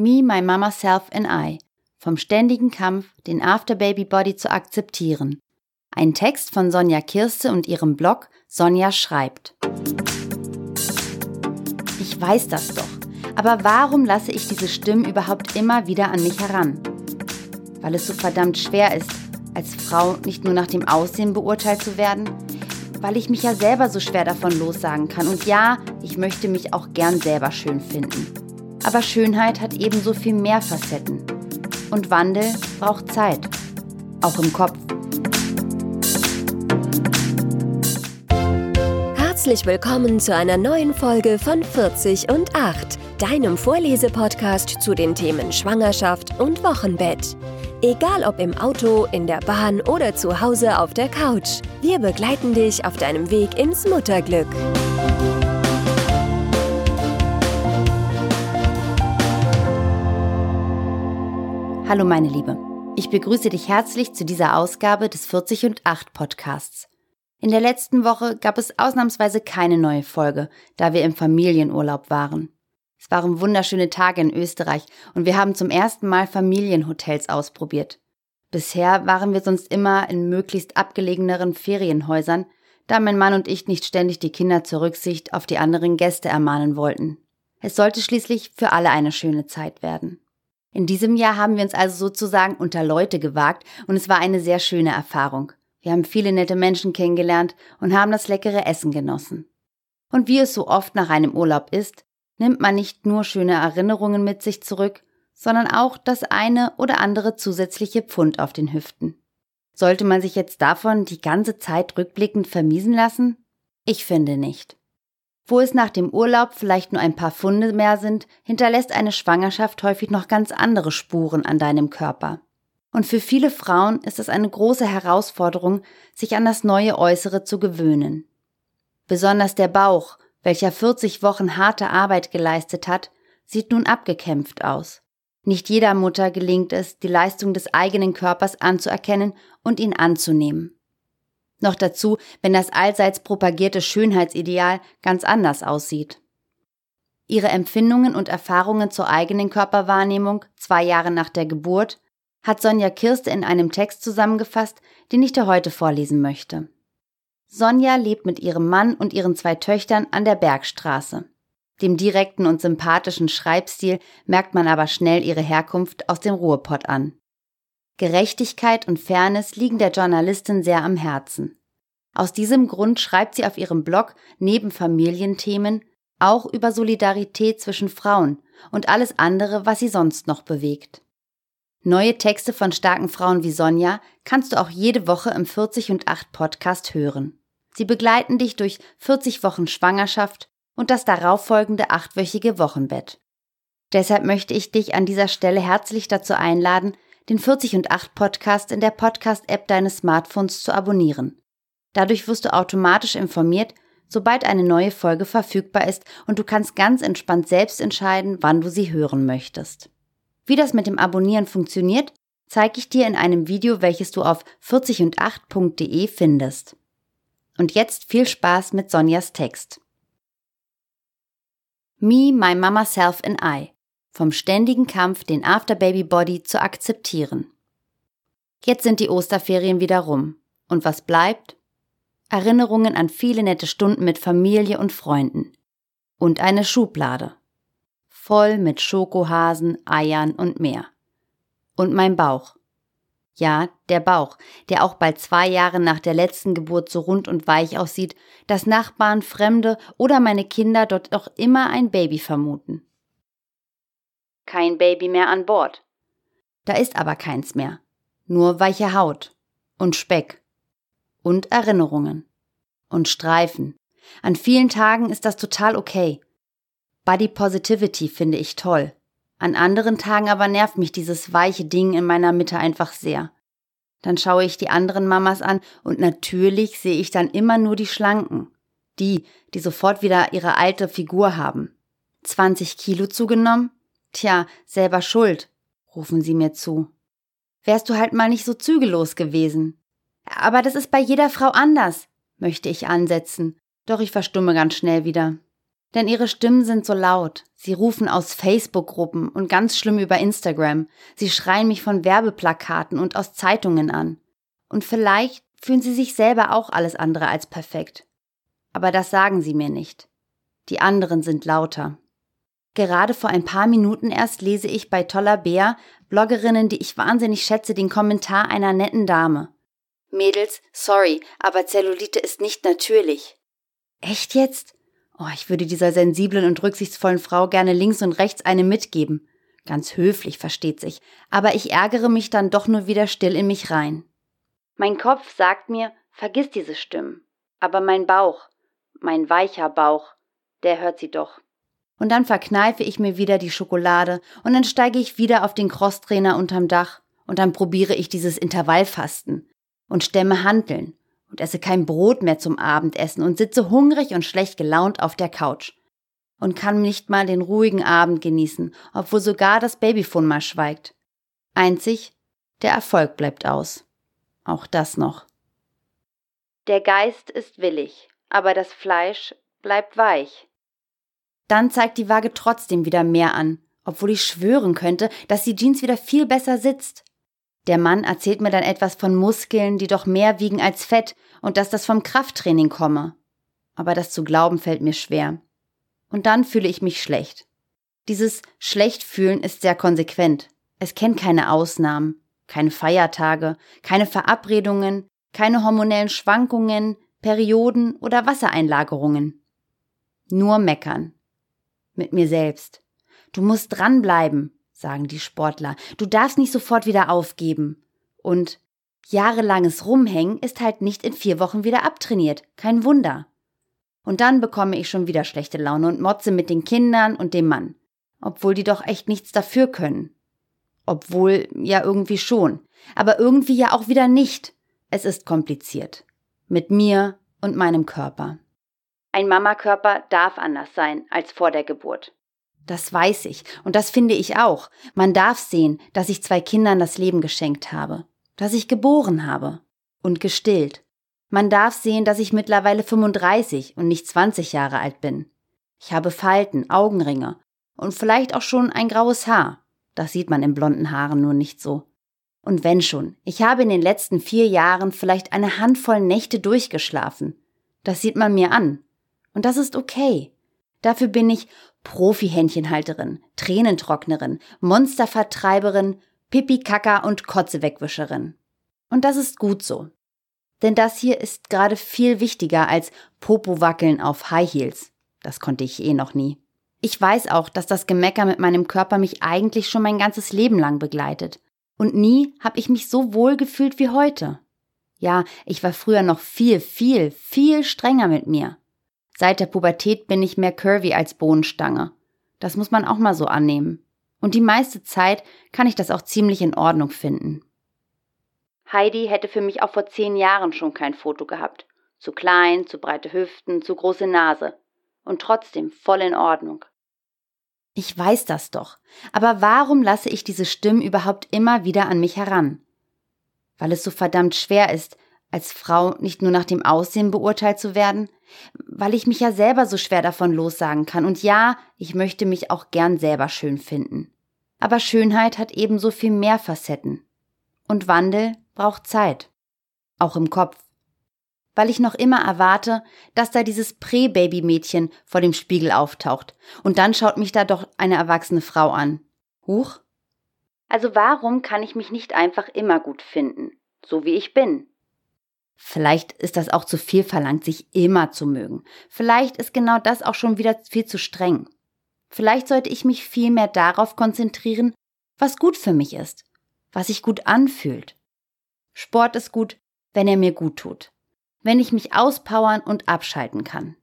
Me, My Mama Self and I vom ständigen Kampf, den Afterbaby Body zu akzeptieren. Ein Text von Sonja Kirste und ihrem Blog Sonja schreibt. Ich weiß das doch, aber warum lasse ich diese Stimmen überhaupt immer wieder an mich heran? Weil es so verdammt schwer ist, als Frau nicht nur nach dem Aussehen beurteilt zu werden, weil ich mich ja selber so schwer davon lossagen kann. Und ja, ich möchte mich auch gern selber schön finden. Aber Schönheit hat ebenso viel mehr Facetten. Und Wandel braucht Zeit. Auch im Kopf. Herzlich willkommen zu einer neuen Folge von 40 und 8, deinem Vorlesepodcast zu den Themen Schwangerschaft und Wochenbett. Egal ob im Auto, in der Bahn oder zu Hause auf der Couch, wir begleiten dich auf deinem Weg ins Mutterglück. Hallo meine Liebe, ich begrüße dich herzlich zu dieser Ausgabe des 40 und 8 Podcasts. In der letzten Woche gab es ausnahmsweise keine neue Folge, da wir im Familienurlaub waren. Es waren wunderschöne Tage in Österreich und wir haben zum ersten Mal Familienhotels ausprobiert. Bisher waren wir sonst immer in möglichst abgelegeneren Ferienhäusern, da mein Mann und ich nicht ständig die Kinder zur Rücksicht auf die anderen Gäste ermahnen wollten. Es sollte schließlich für alle eine schöne Zeit werden. In diesem Jahr haben wir uns also sozusagen unter Leute gewagt und es war eine sehr schöne Erfahrung. Wir haben viele nette Menschen kennengelernt und haben das leckere Essen genossen. Und wie es so oft nach einem Urlaub ist, nimmt man nicht nur schöne Erinnerungen mit sich zurück, sondern auch das eine oder andere zusätzliche Pfund auf den Hüften. Sollte man sich jetzt davon die ganze Zeit rückblickend vermiesen lassen? Ich finde nicht. Wo es nach dem Urlaub vielleicht nur ein paar Funde mehr sind, hinterlässt eine Schwangerschaft häufig noch ganz andere Spuren an deinem Körper. Und für viele Frauen ist es eine große Herausforderung, sich an das neue Äußere zu gewöhnen. Besonders der Bauch, welcher 40 Wochen harte Arbeit geleistet hat, sieht nun abgekämpft aus. Nicht jeder Mutter gelingt es, die Leistung des eigenen Körpers anzuerkennen und ihn anzunehmen. Noch dazu, wenn das allseits propagierte Schönheitsideal ganz anders aussieht. Ihre Empfindungen und Erfahrungen zur eigenen Körperwahrnehmung zwei Jahre nach der Geburt hat Sonja Kirste in einem Text zusammengefasst, den ich dir heute vorlesen möchte. Sonja lebt mit ihrem Mann und ihren zwei Töchtern an der Bergstraße. Dem direkten und sympathischen Schreibstil merkt man aber schnell ihre Herkunft aus dem Ruhrpott an. Gerechtigkeit und Fairness liegen der Journalistin sehr am Herzen. Aus diesem Grund schreibt sie auf ihrem Blog neben Familienthemen auch über Solidarität zwischen Frauen und alles andere, was sie sonst noch bewegt. Neue Texte von starken Frauen wie Sonja kannst du auch jede Woche im 40 und 8 Podcast hören. Sie begleiten dich durch 40 Wochen Schwangerschaft und das darauffolgende achtwöchige Wochenbett. Deshalb möchte ich dich an dieser Stelle herzlich dazu einladen, den 40 und 8 Podcast in der Podcast-App deines Smartphones zu abonnieren. Dadurch wirst du automatisch informiert, sobald eine neue Folge verfügbar ist und du kannst ganz entspannt selbst entscheiden, wann du sie hören möchtest. Wie das mit dem Abonnieren funktioniert, zeige ich dir in einem Video, welches du auf 40und8.de findest. Und jetzt viel Spaß mit Sonjas Text. Me, My Mama Self and I vom ständigen Kampf, den Afterbaby Body zu akzeptieren. Jetzt sind die Osterferien wieder rum. Und was bleibt? Erinnerungen an viele nette Stunden mit Familie und Freunden. Und eine Schublade. Voll mit Schokohasen, Eiern und mehr. Und mein Bauch. Ja, der Bauch, der auch bald zwei Jahre nach der letzten Geburt so rund und weich aussieht, dass Nachbarn, Fremde oder meine Kinder dort auch immer ein Baby vermuten kein Baby mehr an Bord. Da ist aber keins mehr. Nur weiche Haut und Speck und Erinnerungen und Streifen. An vielen Tagen ist das total okay. Body Positivity finde ich toll. An anderen Tagen aber nervt mich dieses weiche Ding in meiner Mitte einfach sehr. Dann schaue ich die anderen Mamas an und natürlich sehe ich dann immer nur die Schlanken. Die, die sofort wieder ihre alte Figur haben. 20 Kilo zugenommen? Tja, selber schuld, rufen sie mir zu. Wärst du halt mal nicht so zügellos gewesen. Aber das ist bei jeder Frau anders, möchte ich ansetzen, doch ich verstumme ganz schnell wieder. Denn ihre Stimmen sind so laut. Sie rufen aus Facebook-Gruppen und ganz schlimm über Instagram. Sie schreien mich von Werbeplakaten und aus Zeitungen an. Und vielleicht fühlen sie sich selber auch alles andere als perfekt. Aber das sagen sie mir nicht. Die anderen sind lauter. Gerade vor ein paar Minuten erst lese ich bei Toller Bär, Bloggerinnen, die ich wahnsinnig schätze, den Kommentar einer netten Dame. Mädels, sorry, aber Zellulite ist nicht natürlich. Echt jetzt? Oh, ich würde dieser sensiblen und rücksichtsvollen Frau gerne links und rechts eine mitgeben. Ganz höflich, versteht sich. Aber ich ärgere mich dann doch nur wieder still in mich rein. Mein Kopf sagt mir, vergiss diese Stimmen. Aber mein Bauch, mein weicher Bauch, der hört sie doch. Und dann verkneife ich mir wieder die Schokolade und dann steige ich wieder auf den Crosstrainer unterm Dach und dann probiere ich dieses Intervallfasten und stemme Hanteln und esse kein Brot mehr zum Abendessen und sitze hungrig und schlecht gelaunt auf der Couch und kann nicht mal den ruhigen Abend genießen, obwohl sogar das Babyphone mal schweigt. Einzig, der Erfolg bleibt aus. Auch das noch. Der Geist ist willig, aber das Fleisch bleibt weich. Dann zeigt die Waage trotzdem wieder mehr an, obwohl ich schwören könnte, dass die Jeans wieder viel besser sitzt. Der Mann erzählt mir dann etwas von Muskeln, die doch mehr wiegen als Fett und dass das vom Krafttraining komme. Aber das zu glauben fällt mir schwer. Und dann fühle ich mich schlecht. Dieses Schlechtfühlen ist sehr konsequent. Es kennt keine Ausnahmen, keine Feiertage, keine Verabredungen, keine hormonellen Schwankungen, Perioden oder Wassereinlagerungen. Nur meckern mit mir selbst. Du musst dranbleiben, sagen die Sportler. Du darfst nicht sofort wieder aufgeben. Und jahrelanges Rumhängen ist halt nicht in vier Wochen wieder abtrainiert. Kein Wunder. Und dann bekomme ich schon wieder schlechte Laune und motze mit den Kindern und dem Mann. Obwohl die doch echt nichts dafür können. Obwohl ja irgendwie schon. Aber irgendwie ja auch wieder nicht. Es ist kompliziert. Mit mir und meinem Körper. Ein Mamakörper darf anders sein als vor der Geburt. Das weiß ich und das finde ich auch. Man darf sehen, dass ich zwei Kindern das Leben geschenkt habe, dass ich geboren habe und gestillt. Man darf sehen, dass ich mittlerweile 35 und nicht 20 Jahre alt bin. Ich habe Falten, Augenringe und vielleicht auch schon ein graues Haar. Das sieht man in blonden Haaren nur nicht so. Und wenn schon, ich habe in den letzten vier Jahren vielleicht eine Handvoll Nächte durchgeschlafen. Das sieht man mir an. Und das ist okay. Dafür bin ich Profi-Händchenhalterin, Tränentrocknerin, Monstervertreiberin, Pipi-Kaka und Kotzewegwischerin. Und das ist gut so. Denn das hier ist gerade viel wichtiger als Popo-Wackeln auf High Heels. Das konnte ich eh noch nie. Ich weiß auch, dass das Gemecker mit meinem Körper mich eigentlich schon mein ganzes Leben lang begleitet. Und nie habe ich mich so wohl gefühlt wie heute. Ja, ich war früher noch viel, viel, viel strenger mit mir. Seit der Pubertät bin ich mehr curvy als Bohnenstange. Das muss man auch mal so annehmen. Und die meiste Zeit kann ich das auch ziemlich in Ordnung finden. Heidi hätte für mich auch vor zehn Jahren schon kein Foto gehabt. Zu klein, zu breite Hüften, zu große Nase. Und trotzdem voll in Ordnung. Ich weiß das doch. Aber warum lasse ich diese Stimmen überhaupt immer wieder an mich heran? Weil es so verdammt schwer ist, als Frau nicht nur nach dem Aussehen beurteilt zu werden, weil ich mich ja selber so schwer davon lossagen kann. Und ja, ich möchte mich auch gern selber schön finden. Aber Schönheit hat ebenso viel mehr Facetten. Und Wandel braucht Zeit. Auch im Kopf. Weil ich noch immer erwarte, dass da dieses Prä-Baby-Mädchen vor dem Spiegel auftaucht. Und dann schaut mich da doch eine erwachsene Frau an. Huch? Also warum kann ich mich nicht einfach immer gut finden? So wie ich bin. Vielleicht ist das auch zu viel verlangt, sich immer zu mögen. Vielleicht ist genau das auch schon wieder viel zu streng. Vielleicht sollte ich mich viel mehr darauf konzentrieren, was gut für mich ist, was sich gut anfühlt. Sport ist gut, wenn er mir gut tut, wenn ich mich auspowern und abschalten kann.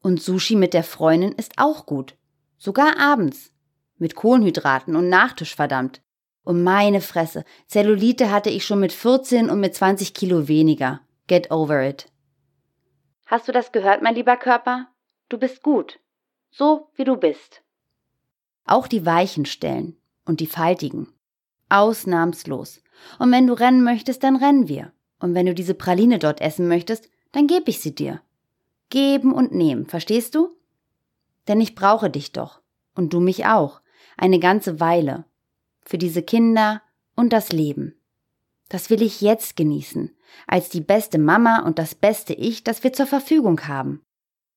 Und Sushi mit der Freundin ist auch gut, sogar abends, mit Kohlenhydraten und Nachtisch verdammt. Und meine Fresse, Zellulite hatte ich schon mit 14 und mit 20 Kilo weniger. Get over it. Hast du das gehört, mein lieber Körper? Du bist gut. So wie du bist. Auch die weichen Stellen und die faltigen. Ausnahmslos. Und wenn du rennen möchtest, dann rennen wir. Und wenn du diese Praline dort essen möchtest, dann geb ich sie dir. Geben und nehmen, verstehst du? Denn ich brauche dich doch. Und du mich auch. Eine ganze Weile. Für diese Kinder und das Leben. Das will ich jetzt genießen, als die beste Mama und das beste Ich, das wir zur Verfügung haben.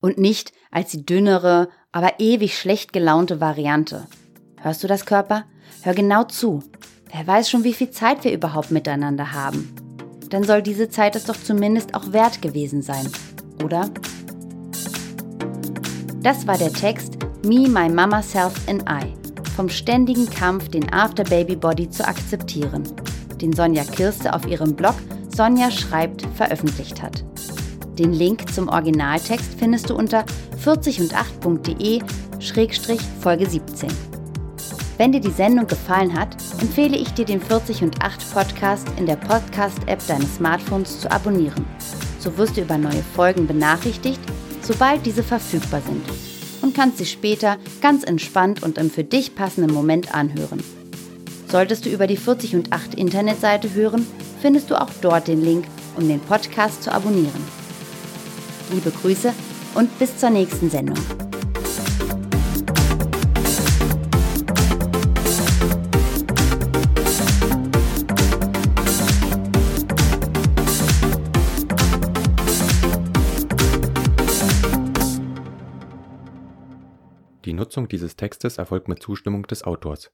Und nicht als die dünnere, aber ewig schlecht gelaunte Variante. Hörst du das, Körper? Hör genau zu. Wer weiß schon, wie viel Zeit wir überhaupt miteinander haben. Dann soll diese Zeit es doch zumindest auch wert gewesen sein, oder? Das war der Text Me, My Mama Self and I vom ständigen Kampf, den After Baby Body zu akzeptieren, den Sonja Kirste auf ihrem Blog Sonja schreibt veröffentlicht hat. Den Link zum Originaltext findest du unter 40und8.de-Folge 17. Wenn dir die Sendung gefallen hat, empfehle ich dir den 40 und 8 Podcast in der Podcast-App deines Smartphones zu abonnieren. So wirst du über neue Folgen benachrichtigt, sobald diese verfügbar sind und kannst sie später ganz entspannt und im für dich passenden Moment anhören. Solltest du über die 40 und 8 Internetseite hören, findest du auch dort den Link, um den Podcast zu abonnieren. Liebe Grüße und bis zur nächsten Sendung. Nutzung dieses Textes erfolgt mit Zustimmung des Autors